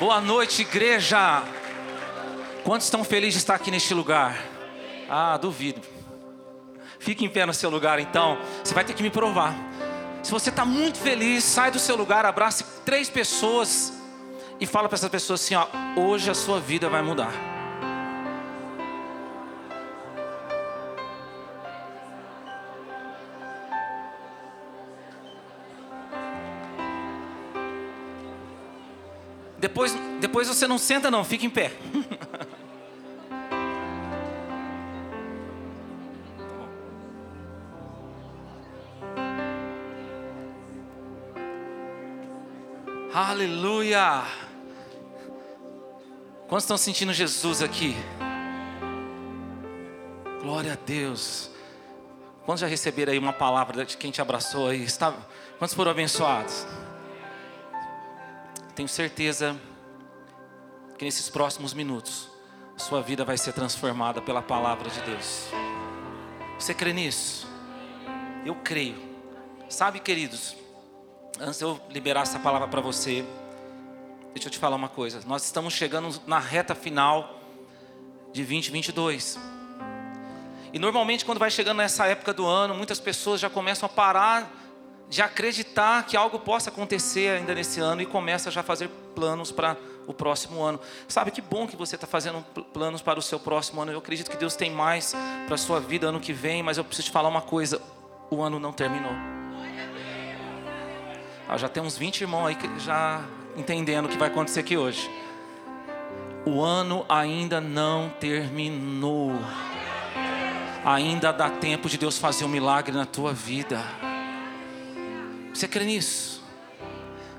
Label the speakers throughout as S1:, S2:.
S1: Boa noite, igreja. Quantos estão felizes de estar aqui neste lugar? Ah, duvido. Fique em pé no seu lugar, então. Você vai ter que me provar. Se você está muito feliz, sai do seu lugar, abrace três pessoas e fala para essas pessoas assim: ó, hoje a sua vida vai mudar. Depois, depois você não senta não, fica em pé. Aleluia! Quantos estão sentindo Jesus aqui? Glória a Deus. Quantos já receberam aí uma palavra de quem te abraçou aí? Quantos foram abençoados? Tenho certeza que nesses próximos minutos, sua vida vai ser transformada pela palavra de Deus. Você crê nisso? Eu creio. Sabe, queridos, antes de eu liberar essa palavra para você, deixa eu te falar uma coisa. Nós estamos chegando na reta final de 2022. E normalmente, quando vai chegando nessa época do ano, muitas pessoas já começam a parar de acreditar que algo possa acontecer ainda nesse ano e começa já a fazer planos para o próximo ano. Sabe que bom que você está fazendo planos para o seu próximo ano. Eu acredito que Deus tem mais para a sua vida ano que vem, mas eu preciso te falar uma coisa: o ano não terminou. Ah, já tem uns 20 irmãos aí que já entendendo o que vai acontecer aqui hoje. O ano ainda não terminou. Ainda dá tempo de Deus fazer um milagre na tua vida. Você crê nisso?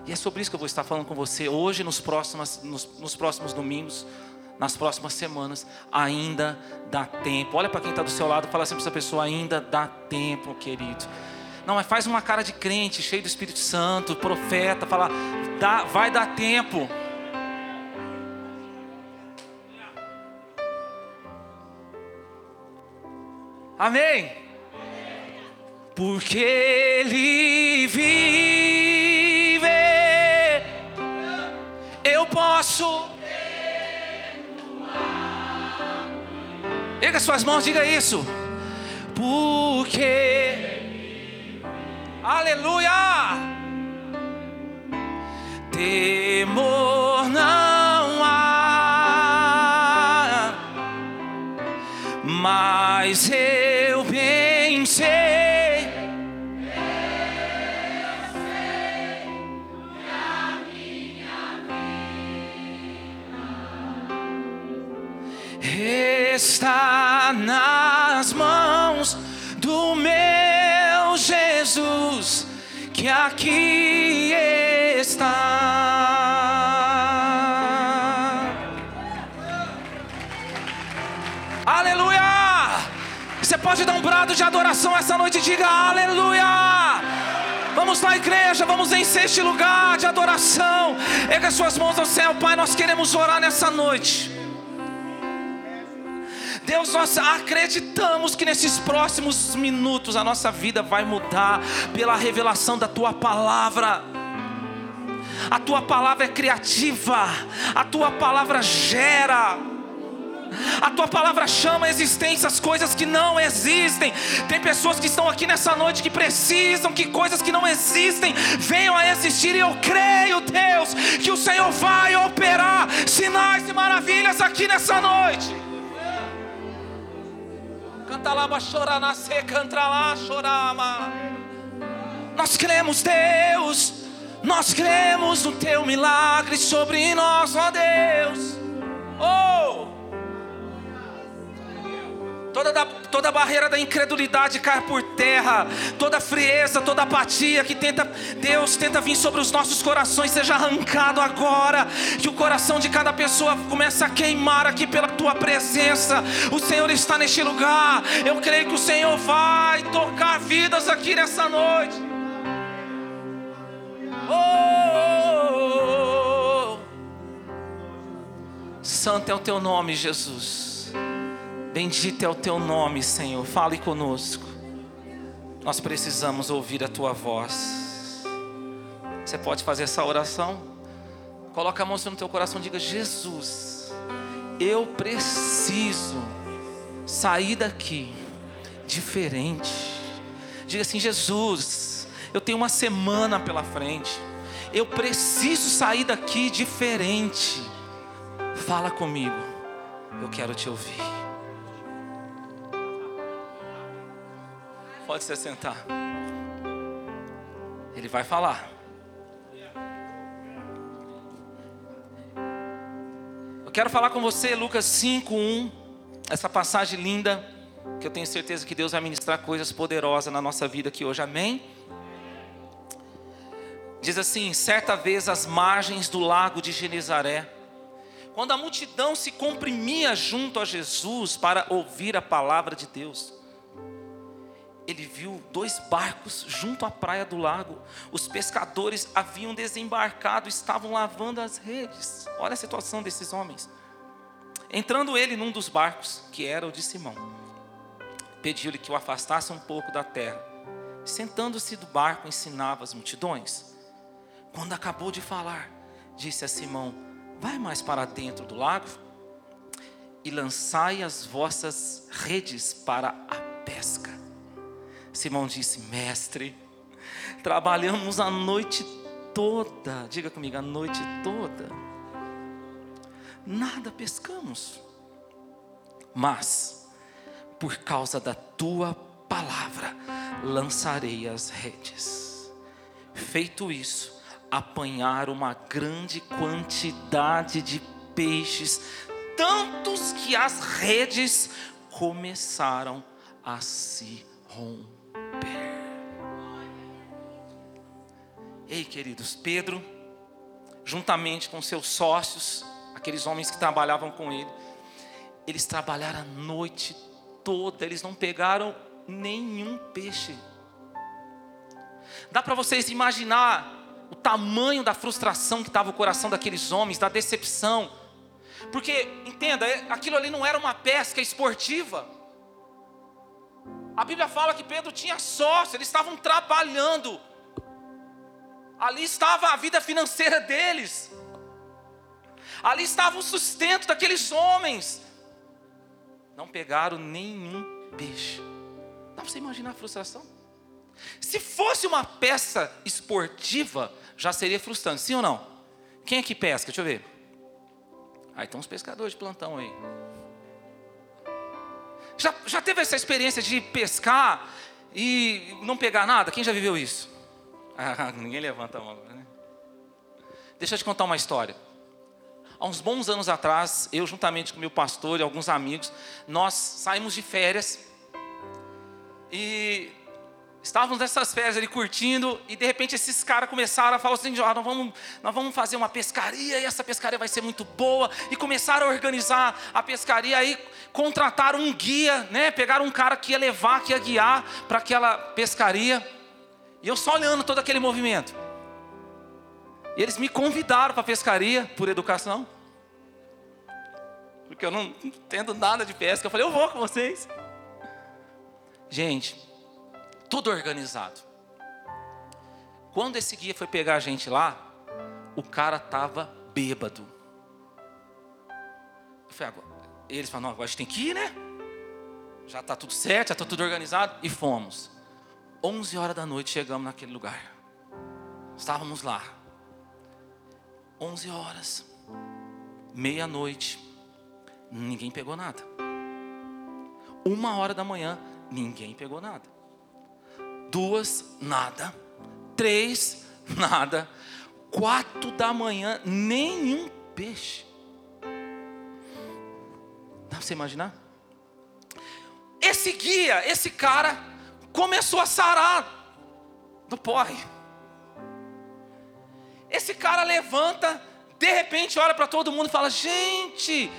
S1: E é sobre isso que eu vou estar falando com você hoje, nos próximos, nos, nos próximos domingos, nas próximas semanas. Ainda dá tempo. Olha para quem está do seu lado e fala assim para essa pessoa: ainda dá tempo, querido. Não, mas faz uma cara de crente, cheio do Espírito Santo, profeta, fala, dá, vai dar tempo. Amém? Porque Ele vive, eu posso. Erga suas mãos, diga isso. Porque Aleluia! Temor nas mãos do meu. Jesus que aqui está. Aleluia! Você pode dar um brado de adoração essa noite e diga aleluia! Vamos na igreja, vamos encher este lugar de adoração. Erga suas mãos ao céu, Pai. Nós queremos orar nessa noite. Deus, nós acreditamos que nesses próximos minutos a nossa vida vai mudar pela revelação da tua palavra. A tua palavra é criativa, a tua palavra gera. A tua palavra chama a existência as coisas que não existem. Tem pessoas que estão aqui nessa noite que precisam que coisas que não existem venham a existir. E eu creio, Deus, que o Senhor vai operar sinais e maravilhas aqui nessa noite. Lá, Nós cremos, Deus, nós cremos no teu milagre sobre nós, ó Deus. Oh! Toda, da, toda barreira da incredulidade cai por terra. Toda frieza, toda apatia que tenta, Deus tenta vir sobre os nossos corações, seja arrancado agora. Que o coração de cada pessoa comece a queimar aqui pela tua presença. O Senhor está neste lugar. Eu creio que o Senhor vai tocar vidas aqui nessa noite. Oh! Santo é o teu nome, Jesus. Bendito é o teu nome, Senhor. Fale conosco. Nós precisamos ouvir a tua voz. Você pode fazer essa oração? Coloca a mão no teu coração e diga: Jesus, eu preciso sair daqui diferente. Diga assim: Jesus, eu tenho uma semana pela frente. Eu preciso sair daqui diferente. Fala comigo, eu quero te ouvir. Pode se sentar. Ele vai falar. Eu quero falar com você, Lucas 5:1, essa passagem linda, que eu tenho certeza que Deus vai ministrar coisas poderosas na nossa vida aqui hoje. Amém? Diz assim: certa vez às margens do lago de Genezaré, quando a multidão se comprimia junto a Jesus para ouvir a palavra de Deus, ele viu dois barcos junto à praia do lago. Os pescadores haviam desembarcado, estavam lavando as redes. Olha a situação desses homens. Entrando ele num dos barcos, que era o de Simão, pediu-lhe que o afastasse um pouco da terra. Sentando-se do barco, ensinava as multidões. Quando acabou de falar, disse a Simão: Vai mais para dentro do lago e lançai as vossas redes para a pesca. Simão disse: Mestre, trabalhamos a noite toda, diga comigo, a noite toda, nada pescamos, mas por causa da tua palavra lançarei as redes. Feito isso, apanhar uma grande quantidade de peixes, tantos que as redes começaram a se romper. Ei, queridos, Pedro, juntamente com seus sócios, aqueles homens que trabalhavam com ele, eles trabalharam a noite toda, eles não pegaram nenhum peixe. Dá para vocês imaginar o tamanho da frustração que estava o coração daqueles homens, da decepção. Porque, entenda, é, aquilo ali não era uma pesca esportiva. A Bíblia fala que Pedro tinha sócio, eles estavam trabalhando. Ali estava a vida financeira deles. Ali estava o sustento daqueles homens. Não pegaram nenhum peixe. Dá para você imaginar a frustração? Se fosse uma peça esportiva, já seria frustrante, sim ou não? Quem é que pesca? Deixa eu ver. Aí estão os pescadores de plantão aí. Já, já teve essa experiência de pescar e não pegar nada? Quem já viveu isso? Ah, ninguém levanta a mão. Né? Deixa eu te contar uma história. Há uns bons anos atrás, eu juntamente com meu pastor e alguns amigos, nós saímos de férias e Estávamos nessas férias ali curtindo, e de repente esses caras começaram a falar assim: ah, nós, vamos, nós vamos fazer uma pescaria, e essa pescaria vai ser muito boa. E começaram a organizar a pescaria, aí contrataram um guia, né? Pegaram um cara que ia levar, que ia guiar para aquela pescaria. E eu só olhando todo aquele movimento. E eles me convidaram para a pescaria, por educação. Porque eu não entendo nada de pesca. Eu falei, eu vou com vocês. Gente, tudo organizado. Quando esse guia foi pegar a gente lá, o cara estava bêbado. Eu falei, agora, eles falaram, agora a gente tem que ir, né? Já está tudo certo, já está tudo organizado. E fomos. 11 horas da noite chegamos naquele lugar. Estávamos lá. 11 horas. Meia-noite. Ninguém pegou nada. Uma hora da manhã, ninguém pegou nada duas, nada, três, nada, quatro da manhã, nenhum peixe. Dá para você imaginar? Esse guia, esse cara, começou a sarar do porre. Esse cara levanta, de repente olha para todo mundo e fala: Gente,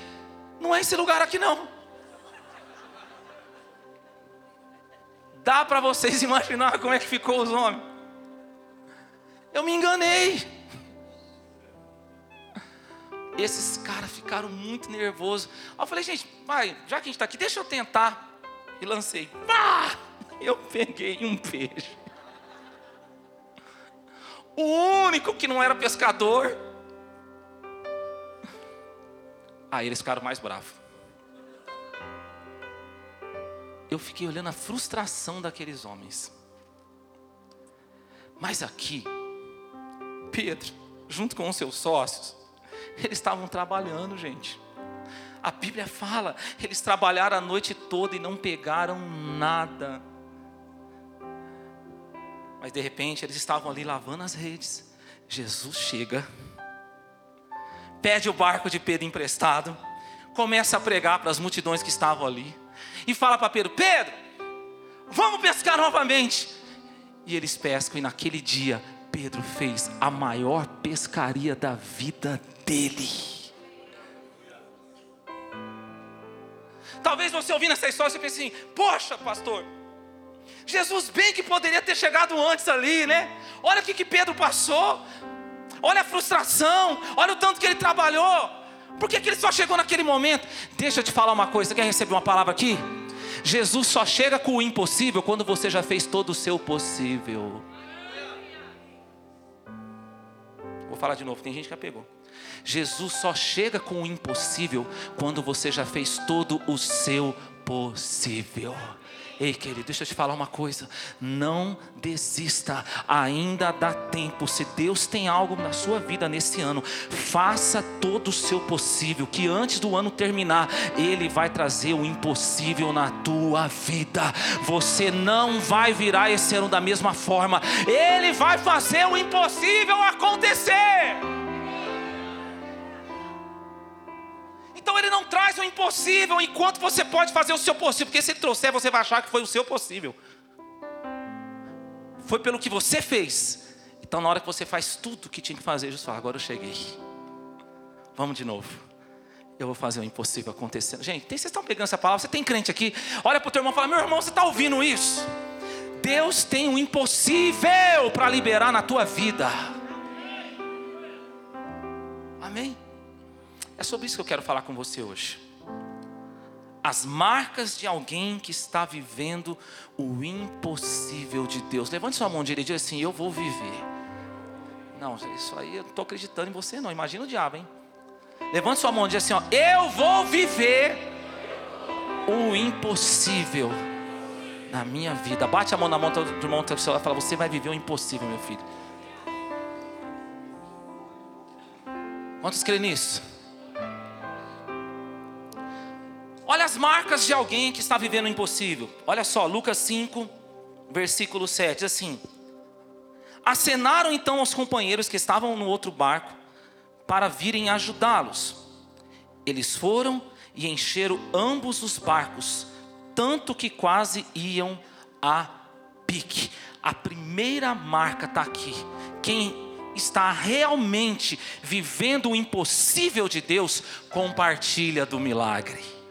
S1: não é esse lugar aqui não. Dá para vocês imaginar como é que ficou os homens? Eu me enganei. Esses caras ficaram muito nervosos. eu falei, gente, vai, já que a gente está aqui, deixa eu tentar. E lancei. Pá! Eu peguei um peixe. O único que não era pescador. Aí eles ficaram mais bravos. Eu fiquei olhando a frustração daqueles homens. Mas aqui, Pedro, junto com os seus sócios, eles estavam trabalhando, gente. A Bíblia fala, eles trabalharam a noite toda e não pegaram nada. Mas de repente eles estavam ali lavando as redes. Jesus chega, pede o barco de Pedro emprestado, começa a pregar para as multidões que estavam ali e fala para Pedro: Pedro, vamos pescar novamente. E eles pescam, e naquele dia Pedro fez a maior pescaria da vida dele. Talvez você ouvindo essa história, você pense assim: Poxa, pastor, Jesus bem que poderia ter chegado antes ali, né? Olha o que, que Pedro passou, olha a frustração, olha o tanto que ele trabalhou. Por que, que ele só chegou naquele momento? Deixa eu te falar uma coisa, você quer receber uma palavra aqui? Jesus só chega com o impossível quando você já fez todo o seu possível. Vou falar de novo, tem gente que já pegou. Jesus só chega com o impossível quando você já fez todo o seu possível. Ei, querido, deixa eu te falar uma coisa. Não desista, ainda dá tempo. Se Deus tem algo na sua vida nesse ano, faça todo o seu possível, que antes do ano terminar, Ele vai trazer o impossível na tua vida. Você não vai virar esse ano da mesma forma, Ele vai fazer o impossível acontecer. Então ele não traz o impossível enquanto você pode fazer o seu possível, porque se ele trouxer, você vai achar que foi o seu possível. Foi pelo que você fez. Então na hora que você faz tudo o que tinha que fazer, Jesus fala: agora eu cheguei. Vamos de novo. Eu vou fazer o impossível acontecer. Gente, vocês estão pegando essa palavra? Você tem crente aqui? Olha para o teu irmão e fala: meu irmão, você está ouvindo isso? Deus tem o impossível para liberar na tua vida. É sobre isso que eu quero falar com você hoje. As marcas de alguém que está vivendo o impossível de Deus. Levante sua mão direita e diga assim: Eu vou viver. Não, isso aí eu não estou acreditando em você, não. Imagina o diabo, hein? Levante sua mão e diga assim: ó, Eu vou viver o impossível na minha vida. Bate a mão na mão do irmão do celular e fala: Você vai viver o impossível, meu filho. Quantos creem nisso? Olha as marcas de alguém que está vivendo o impossível. Olha só, Lucas 5, versículo 7, diz assim: Acenaram então aos companheiros que estavam no outro barco para virem ajudá-los. Eles foram e encheram ambos os barcos, tanto que quase iam a pique. A primeira marca está aqui. Quem está realmente vivendo o impossível de Deus, compartilha do milagre.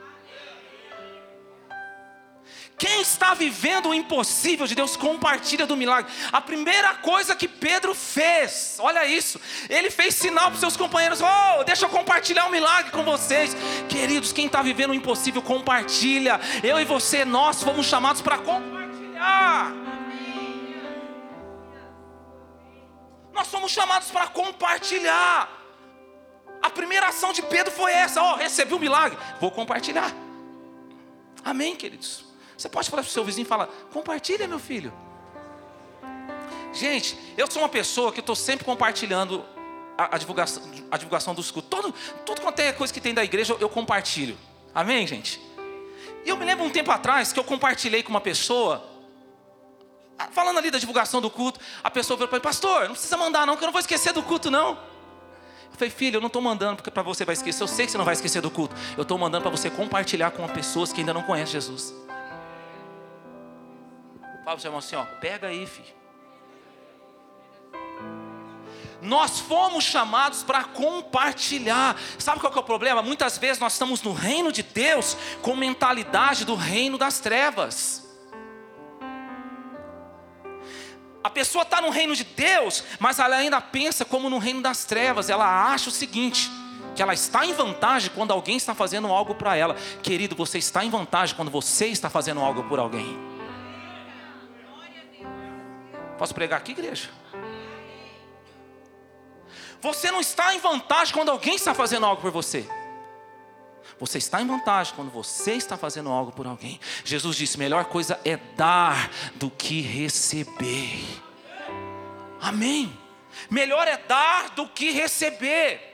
S1: Quem está vivendo o impossível de Deus compartilha do milagre. A primeira coisa que Pedro fez, olha isso, ele fez sinal para os seus companheiros: Oh, deixa eu compartilhar um milagre com vocês. Queridos, quem está vivendo o impossível, compartilha. Eu e você, nós fomos chamados para compartilhar. Nós somos chamados para compartilhar. A primeira ação de Pedro foi essa: Ó, oh, recebi o um milagre, vou compartilhar. Amém, queridos. Você pode falar para o seu vizinho e falar: compartilha, meu filho. Gente, eu sou uma pessoa que estou sempre compartilhando a, a, divulgação, a divulgação dos cultos. Todo, tudo quanto é coisa que tem da igreja, eu, compartilho. Amém, gente? E eu me lembro um tempo atrás que eu compartilhei com uma pessoa, falando ali da divulgação do culto, a pessoa falou para mim, pastor, não precisa mandar não, que eu não vou esquecer do culto não. Eu falei, filho, eu não estou mandando porque para você vai esquecer, eu sei que você não vai esquecer do culto. Eu estou mandando para você compartilhar com pessoas que ainda não conhecem Jesus. Fala para o seu irmão assim, ó, pega aí, filho. Nós fomos chamados para compartilhar. Sabe qual é o problema? Muitas vezes nós estamos no reino de Deus com mentalidade do reino das trevas. A pessoa está no reino de Deus, mas ela ainda pensa como no reino das trevas. Ela acha o seguinte: que ela está em vantagem quando alguém está fazendo algo para ela. Querido, você está em vantagem quando você está fazendo algo por alguém. Posso pregar aqui, igreja? Você não está em vantagem quando alguém está fazendo algo por você. Você está em vantagem quando você está fazendo algo por alguém. Jesus disse: melhor coisa é dar do que receber. Amém. Melhor é dar do que receber.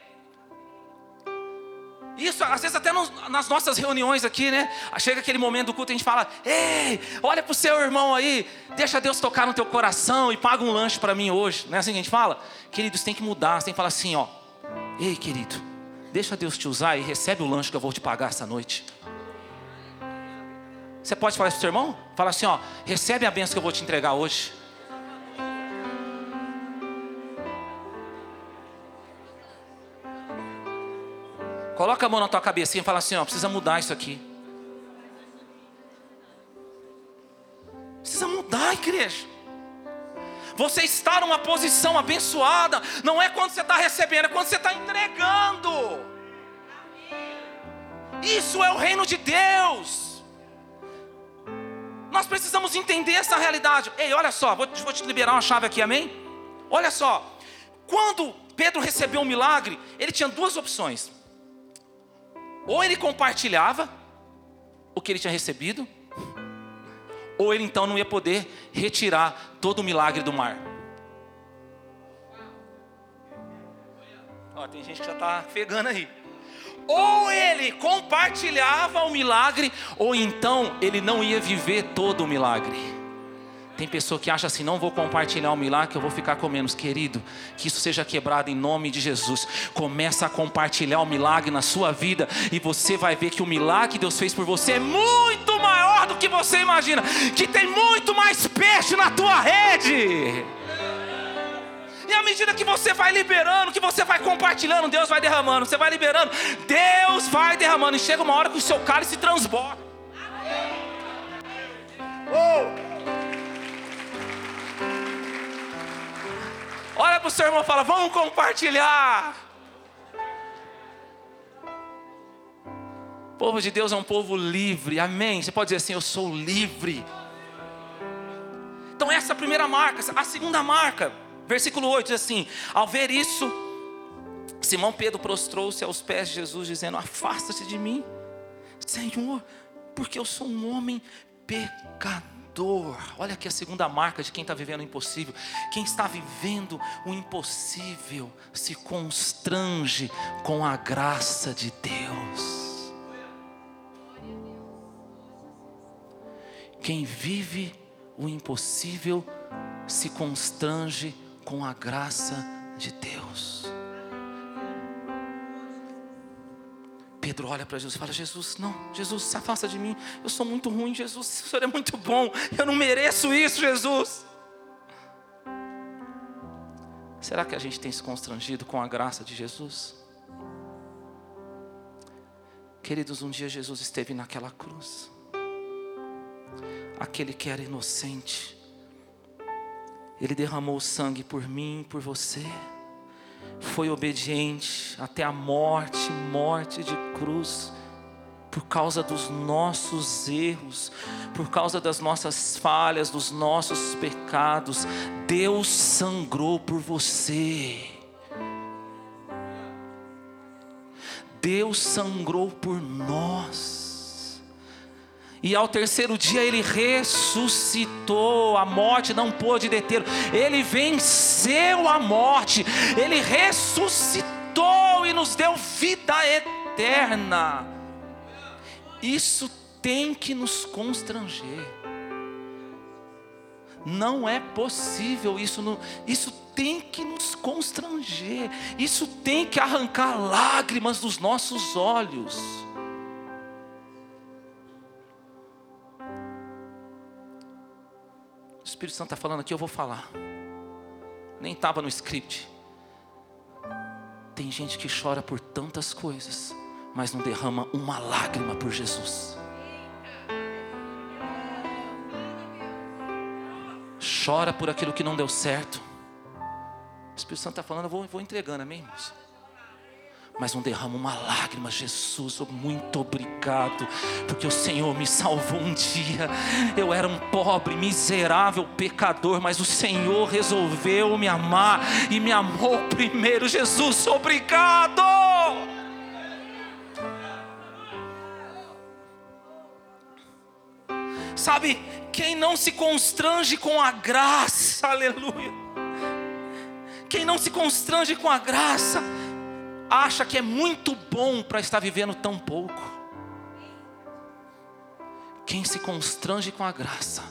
S1: Isso, às vezes até nas nossas reuniões aqui, né? Chega aquele momento do culto e a gente fala: Ei, olha para o seu irmão aí, deixa Deus tocar no teu coração e paga um lanche para mim hoje. Não é assim que a gente fala? Queridos, tem que mudar, você tem que falar assim: ó, Ei, querido, deixa Deus te usar e recebe o lanche que eu vou te pagar essa noite. Você pode falar isso para o seu irmão? Fala assim: ó, recebe a benção que eu vou te entregar hoje. Coloca a mão na tua cabecinha e fala assim: ó, precisa mudar isso aqui. Precisa mudar, igreja. Você está numa posição abençoada, não é quando você está recebendo, é quando você está entregando. Isso é o reino de Deus. Nós precisamos entender essa realidade. Ei, olha só, vou, vou te liberar uma chave aqui, amém? Olha só, quando Pedro recebeu um milagre, ele tinha duas opções. Ou ele compartilhava o que ele tinha recebido, ou ele então não ia poder retirar todo o milagre do mar. Ó, tem gente que já está pegando aí. Ou ele compartilhava o milagre, ou então ele não ia viver todo o milagre. Tem pessoa que acha assim: não vou compartilhar o milagre, eu vou ficar com menos. Querido, que isso seja quebrado em nome de Jesus. Começa a compartilhar o milagre na sua vida, e você vai ver que o milagre que Deus fez por você é muito maior do que você imagina, que tem muito mais peixe na tua rede. E à medida que você vai liberando, que você vai compartilhando, Deus vai derramando. Você vai liberando, Deus vai derramando. E chega uma hora que o seu cálice transborda. Oh! Olha para o seu irmão e fala: Vamos compartilhar. O povo de Deus é um povo livre, amém. Você pode dizer assim: Eu sou livre. Então, essa é a primeira marca. A segunda marca, versículo 8 diz assim: Ao ver isso, Simão Pedro prostrou-se aos pés de Jesus, dizendo: Afasta-te de mim, Senhor, porque eu sou um homem pecador dor. Olha aqui a segunda marca de quem está vivendo o impossível. Quem está vivendo o impossível se constrange com a graça de Deus. Quem vive o impossível se constrange com a graça de Deus. Pedro olha para Jesus e fala: Jesus, não, Jesus, se afasta de mim. Eu sou muito ruim, Jesus. O Senhor é muito bom. Eu não mereço isso, Jesus. Será que a gente tem se constrangido com a graça de Jesus? Queridos, um dia Jesus esteve naquela cruz. Aquele que era inocente. Ele derramou sangue por mim, por você foi obediente até a morte morte de cruz por causa dos nossos erros, por causa das nossas falhas, dos nossos pecados. Deus sangrou por você. Deus sangrou por nós. E ao terceiro dia ele ressuscitou, a morte não pôde deter, ele venceu a morte, ele ressuscitou e nos deu vida eterna. Isso tem que nos constranger. Não é possível isso, não, isso tem que nos constranger, isso tem que arrancar lágrimas dos nossos olhos. O Espírito Santo está falando aqui, eu vou falar. Nem estava no script. Tem gente que chora por tantas coisas, mas não derrama uma lágrima por Jesus. Chora por aquilo que não deu certo. O Espírito Santo está falando, eu vou, vou entregando, amém, irmãos? mas não derrama uma lágrima, Jesus, muito obrigado, porque o Senhor me salvou um dia. Eu era um pobre, miserável pecador, mas o Senhor resolveu me amar e me amou primeiro. Jesus, obrigado. Sabe, quem não se constrange com a graça, aleluia. Quem não se constrange com a graça, acha que é muito bom para estar vivendo tão pouco. Quem se constrange com a graça,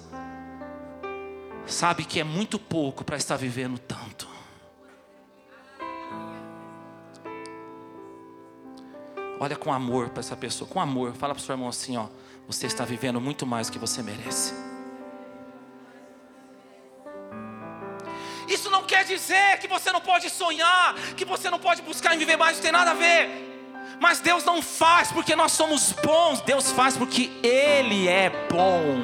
S1: sabe que é muito pouco para estar vivendo tanto. Olha com amor para essa pessoa, com amor. Fala para o seu irmão assim: ó, você está vivendo muito mais do que você merece. Isso não quer dizer que você não pode sonhar, que você não pode buscar em viver mais, não tem nada a ver. Mas Deus não faz porque nós somos bons, Deus faz porque Ele é bom.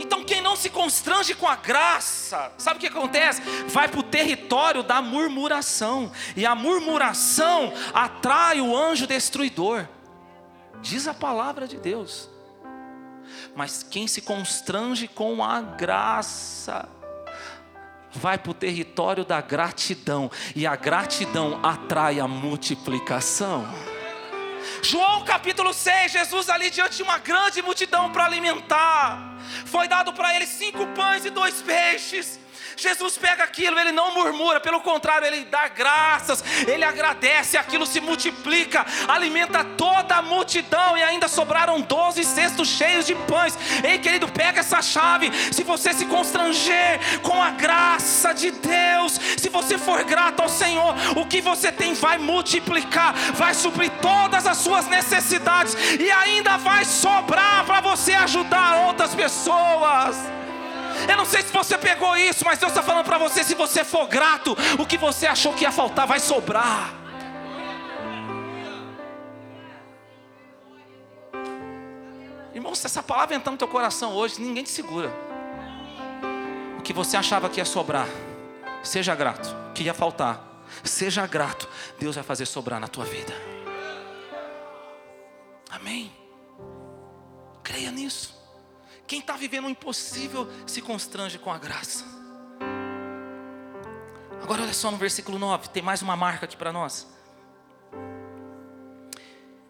S1: Então quem não se constrange com a graça, sabe o que acontece? Vai para o território da murmuração, e a murmuração atrai o anjo destruidor, diz a palavra de Deus. Mas quem se constrange com a graça, vai para o território da gratidão, e a gratidão atrai a multiplicação. João capítulo 6, Jesus ali diante de uma grande multidão para alimentar, foi dado para ele cinco pães e dois peixes. Jesus pega aquilo, ele não murmura, pelo contrário, ele dá graças, ele agradece, aquilo se multiplica, alimenta toda a multidão e ainda sobraram doze cestos cheios de pães. Ei, querido, pega essa chave. Se você se constranger com a graça de Deus, se você for grato ao Senhor, o que você tem vai multiplicar, vai suprir todas as suas necessidades e ainda vai sobrar para você ajudar outras pessoas. Eu não sei se você pegou isso, mas Deus está falando para você: se você for grato, o que você achou que ia faltar vai sobrar. Irmão, se essa palavra entrar no teu coração hoje, ninguém te segura. O que você achava que ia sobrar, seja grato. O que ia faltar, seja grato. Deus vai fazer sobrar na tua vida. Amém. Creia nisso. Quem está vivendo o impossível se constrange com a graça. Agora olha só no versículo 9, tem mais uma marca aqui para nós.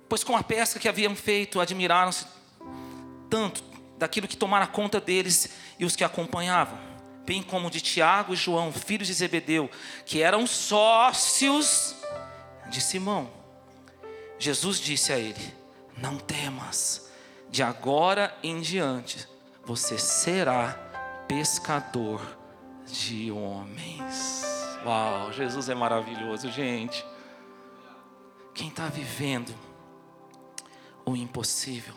S1: Pois com a pesca que haviam feito, admiraram-se tanto daquilo que tomara conta deles e os que acompanhavam, bem como de Tiago e João, filhos de Zebedeu, que eram sócios de Simão. Jesus disse a ele: Não temas, de agora em diante você será pescador de homens. Uau, Jesus é maravilhoso, gente. Quem está vivendo o impossível,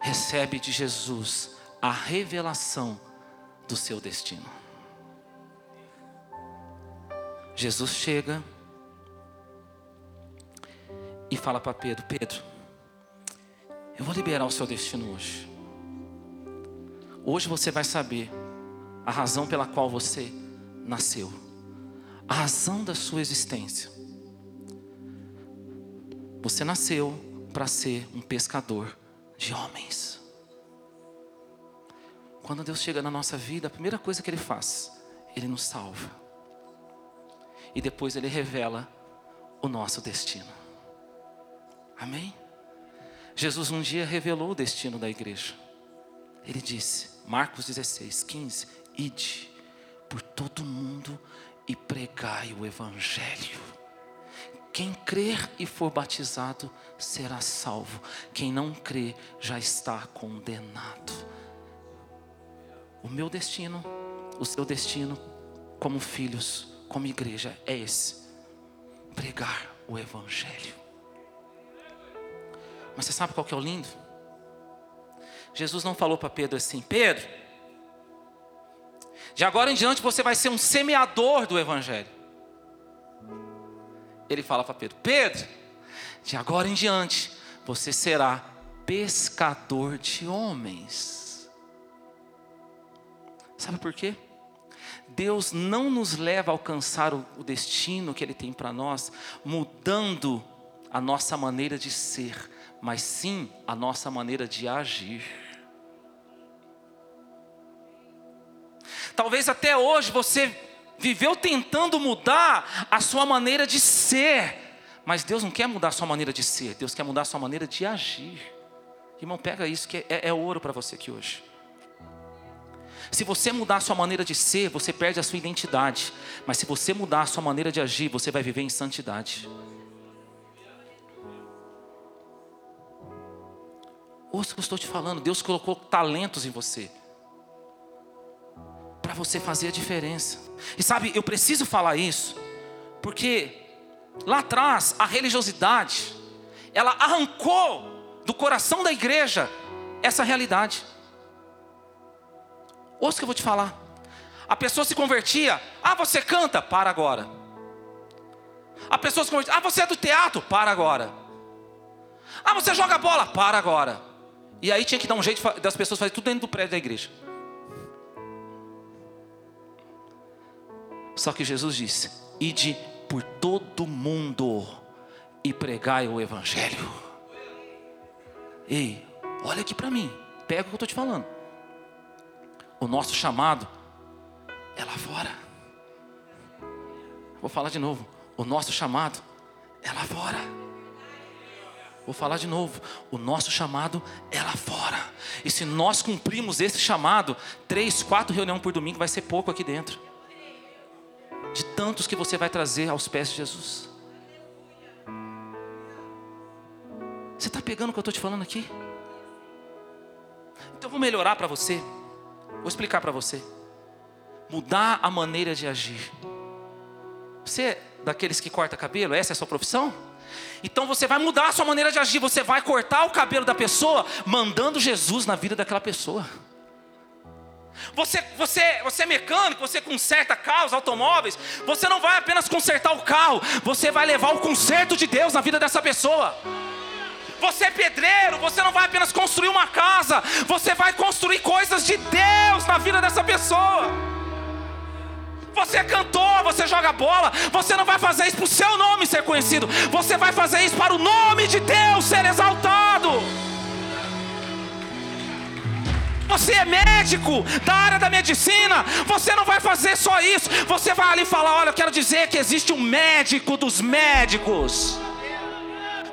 S1: recebe de Jesus a revelação do seu destino. Jesus chega e fala para Pedro: Pedro, eu vou liberar o seu destino hoje. Hoje você vai saber a razão pela qual você nasceu, a razão da sua existência. Você nasceu para ser um pescador de homens. Quando Deus chega na nossa vida, a primeira coisa que Ele faz, Ele nos salva. E depois Ele revela o nosso destino. Amém? Jesus um dia revelou o destino da igreja. Ele disse: Marcos 16, 15: Ide por todo mundo e pregai o Evangelho. Quem crer e for batizado será salvo, quem não crer já está condenado. O meu destino, o seu destino, como filhos, como igreja, é esse: pregar o Evangelho. Mas você sabe qual que é o lindo? Jesus não falou para Pedro assim: Pedro, de agora em diante você vai ser um semeador do Evangelho. Ele fala para Pedro: Pedro, de agora em diante você será pescador de homens. Sabe por quê? Deus não nos leva a alcançar o, destino que Ele tem para nós, mudando a nossa maneira de ser, mas sim a nossa maneira de agir. Talvez até hoje você viveu tentando mudar a sua maneira de ser, mas Deus não quer mudar a sua maneira de ser, Deus quer mudar a sua maneira de agir. Irmão, pega isso que é, é ouro para você aqui hoje. Se você mudar a sua maneira de ser, você perde a sua identidade. Mas se você mudar a sua maneira de agir, você vai viver em santidade. Ouça o que eu estou te falando. Deus colocou talentos em você. Para você fazer a diferença. E sabe, eu preciso falar isso. Porque lá atrás, a religiosidade, ela arrancou do coração da igreja essa realidade. Ouça o que eu vou te falar. A pessoa se convertia. Ah, você canta? Para agora. A pessoa se convertia. Ah, você é do teatro? Para agora. Ah, você joga bola? Para agora. E aí tinha que dar um jeito das pessoas fazerem tudo dentro do prédio da igreja. Só que Jesus disse: Ide por todo mundo e pregai o Evangelho. Ei, olha aqui para mim, pega o que eu estou te falando. O nosso chamado é lá fora. Vou falar de novo. O nosso chamado é lá fora. Vou falar de novo. O nosso chamado é lá fora. E se nós cumprimos esse chamado, três, quatro reuniões por domingo vai ser pouco aqui dentro. De tantos que você vai trazer aos pés de Jesus. Você está pegando o que eu estou te falando aqui? Então eu vou melhorar para você. Vou explicar para você. Mudar a maneira de agir. Você é daqueles que corta cabelo? Essa é a sua profissão? Então você vai mudar a sua maneira de agir. Você vai cortar o cabelo da pessoa, mandando Jesus na vida daquela pessoa. Você, você, você é mecânico, você conserta carros, automóveis. Você não vai apenas consertar o carro, você vai levar o conserto de Deus na vida dessa pessoa. Você é pedreiro, você não vai apenas construir uma casa, você vai construir coisas de Deus na vida dessa pessoa. Você é cantor, você joga bola, você não vai fazer isso para o seu nome ser conhecido, você vai fazer isso para o nome de Deus ser exaltado. Você é médico da área da medicina, você não vai fazer só isso, você vai ali falar: olha, eu quero dizer que existe um médico dos médicos.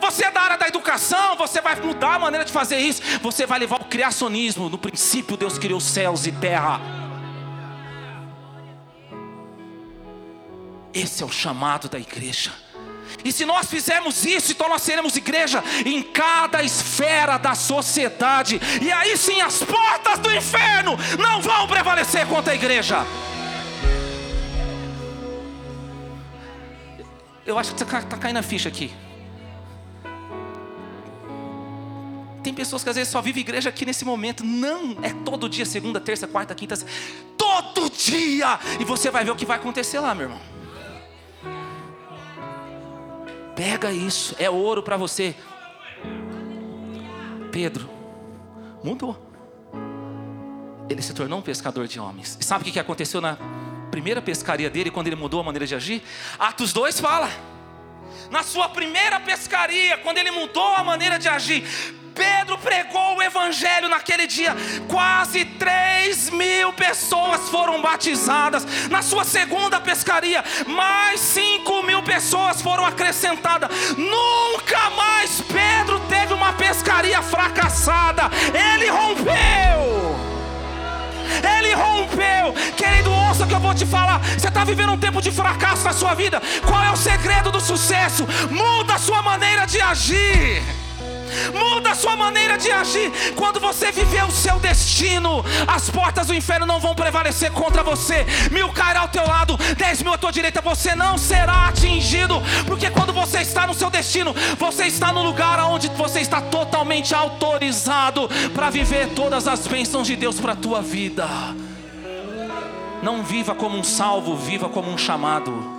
S1: Você é da área da educação, você vai mudar a maneira de fazer isso. Você vai levar o criacionismo. No princípio, Deus criou céus e terra. Esse é o chamado da igreja. E se nós fizermos isso, então nós seremos igreja em cada esfera da sociedade. E aí sim as portas do inferno não vão prevalecer contra a igreja. Eu acho que está tá caindo a ficha aqui. Tem pessoas que às vezes só vivem igreja aqui nesse momento. Não, é todo dia, segunda, terça, quarta, quinta, todo dia. E você vai ver o que vai acontecer lá, meu irmão. Pega isso, é ouro para você. Pedro mudou. Ele se tornou um pescador de homens. E sabe o que aconteceu na primeira pescaria dele, quando ele mudou a maneira de agir? Atos 2 fala. Na sua primeira pescaria, quando ele mudou a maneira de agir, Pedro pregou o Evangelho naquele dia, quase 3 mil pessoas foram batizadas. Na sua segunda pescaria, mais 5 mil pessoas foram acrescentadas. Nunca mais Pedro teve uma pescaria fracassada, ele rompeu. Ele rompeu, querido, ouça que eu vou te falar. Você está vivendo um tempo de fracasso na sua vida. Qual é o segredo do sucesso? Muda a sua maneira de agir. Muda a sua maneira de agir. Quando você viver o seu destino, as portas do inferno não vão prevalecer contra você. Mil cairá ao teu lado, dez mil à tua direita, você não será atingido. Porque quando você está no seu destino, você está no lugar onde você está totalmente autorizado para viver todas as bênçãos de Deus para a tua vida. Não viva como um salvo, viva como um chamado.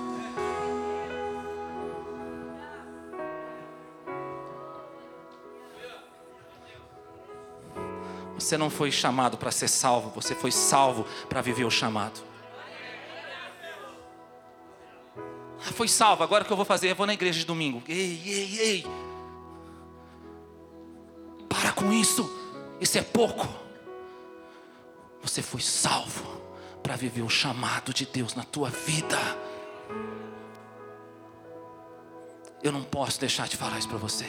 S1: Você não foi chamado para ser salvo, você foi salvo para viver o chamado. Ah, foi salvo, agora o que eu vou fazer? Eu vou na igreja de domingo. Ei, ei, ei. Para com isso, isso é pouco. Você foi salvo para viver o chamado de Deus na tua vida. Eu não posso deixar de falar isso para você.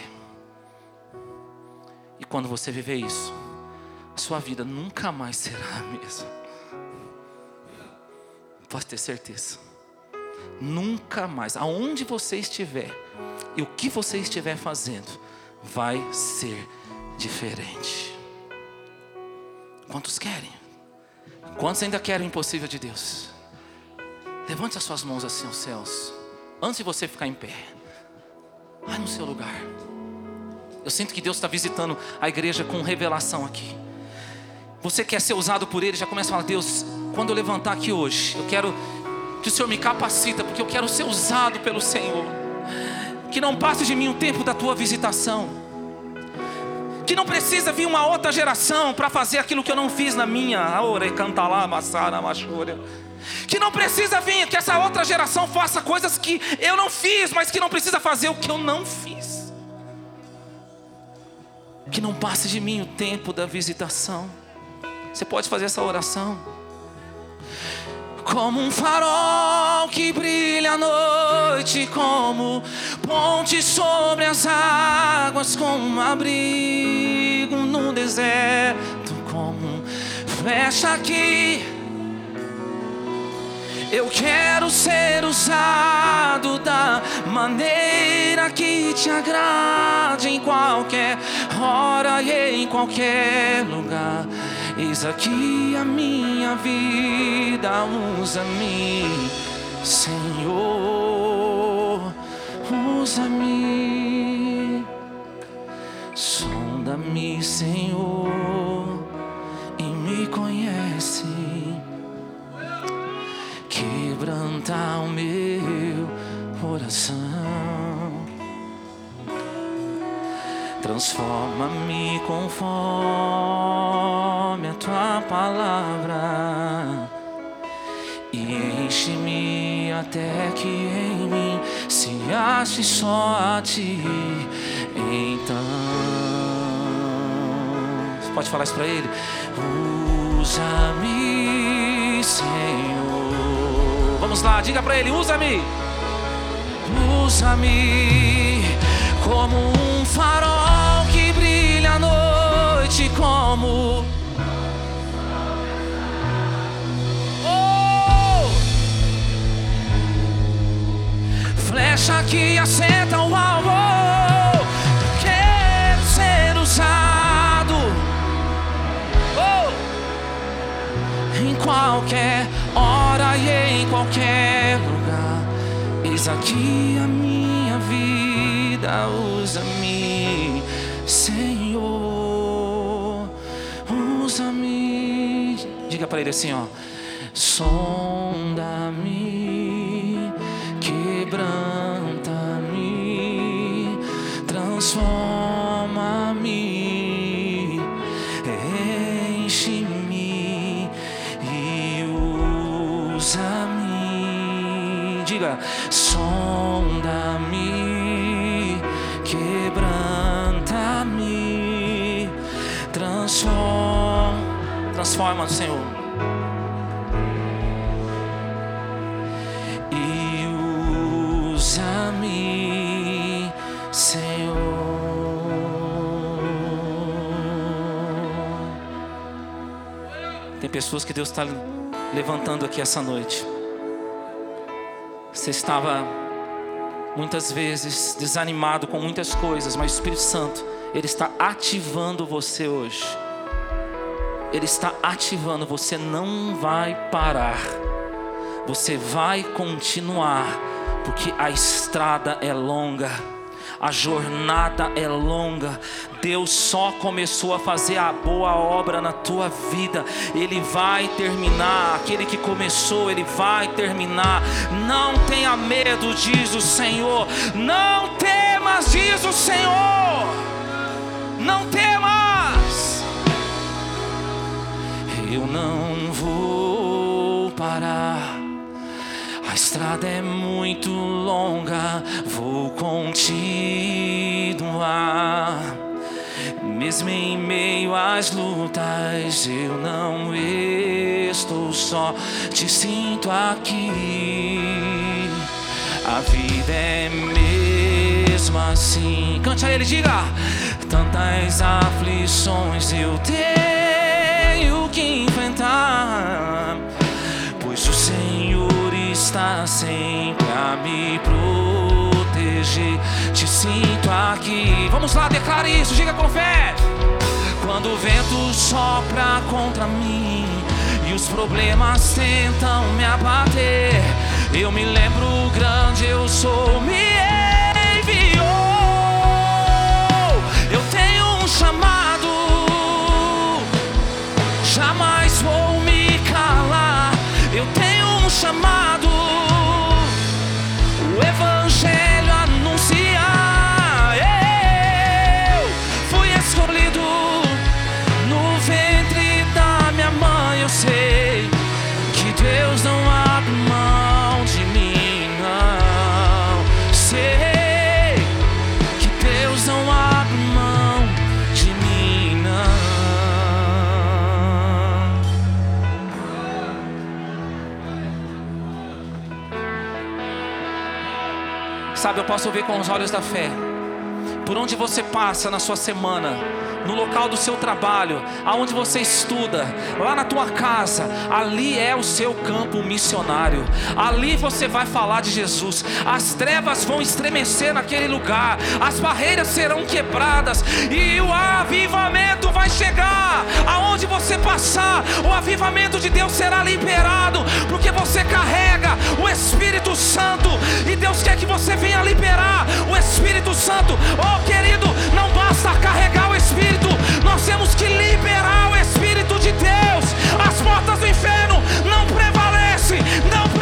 S1: quando você viver isso, sua vida nunca mais será a mesma. Pode ter certeza. Nunca mais, aonde você estiver e o que você estiver fazendo, vai ser diferente. Quantos querem? Quantos ainda querem o impossível de Deus? Levante as suas mãos assim aos céus, antes de você ficar em pé. Vai no seu lugar. Eu sinto que Deus está visitando a igreja com revelação aqui. Você quer ser usado por Ele, já começa a falar: Deus, quando eu levantar aqui hoje, eu quero que o Senhor me capacita, porque eu quero ser usado pelo Senhor. Que não passe de mim o tempo da tua visitação. Que não precisa vir uma outra geração para fazer aquilo que eu não fiz na minha. Ore canta lá, maçara, machura. Que não precisa vir, que essa outra geração faça coisas que eu não fiz, mas que não precisa fazer o que eu não fiz. Que não passe de mim o tempo da visitação. Você pode fazer essa oração. Como um farol que brilha à noite, como ponte sobre as águas, como um abrigo no deserto, como flecha que eu quero ser usado da maneira que te agrade em qualquer hora e em qualquer lugar. Eis aqui a minha vida, usa-me, Senhor, usa-me, sonda-me, Senhor, e me conhece, quebranta o meu coração. Transforma-me conforme tua palavra e enche-me até que em mim se ache só a ti. Então, pode falar isso para ele? Usa-me, Senhor. Vamos lá, diga para ele: usa-me, usa-me como um farol que brilha à noite, como flecha que acerta o alvo. Quero ser usado oh! em qualquer hora e em qualquer lugar. Eis aqui a minha vida, usa-me, Senhor, usa-me. Diga para ele assim, ó. Sonda-me, Diga, sonda-me, quebranta-me, transforma, transforma, Senhor. E usa-me, Senhor. Tem pessoas que Deus está levantando aqui essa noite. Você estava muitas vezes desanimado com muitas coisas, mas o Espírito Santo, Ele está ativando você hoje. Ele está ativando, você não vai parar, você vai continuar, porque a estrada é longa. A jornada é longa. Deus só começou a fazer a boa obra na tua vida. Ele vai terminar. Aquele que começou, ele vai terminar. Não tenha medo, diz o Senhor. Não temas, diz o Senhor. Não temas. Eu não vou parar. Estrada é muito longa, vou continuar. Mesmo em meio às lutas, eu não estou só, te sinto aqui. A vida é mesmo assim. Cante a ele, diga: Tantas aflições eu tenho que enfrentar, está sempre a me proteger. Te sinto aqui. Vamos lá, declare isso, diga com fé. Quando o vento sopra contra mim e os problemas tentam me abater, eu me lembro grande, eu sou me enviou. Eu tenho um chamado, Posso ver com os olhos da fé. Por onde você passa na sua semana, no local do seu trabalho, aonde você estuda, lá na tua casa, ali é o seu campo missionário. Ali você vai falar de Jesus. As trevas vão estremecer naquele lugar, as barreiras serão quebradas e o avivamento vai chegar. Aonde você passar, o avivamento de Deus será liberado, porque você carrega o Espírito Santo. E Deus quer que você venha liberar o Espírito Santo. Oh, querido, não basta carregar o Espírito, nós temos que liberar o Espírito de Deus. As portas do inferno não prevalecem, não prevalecem.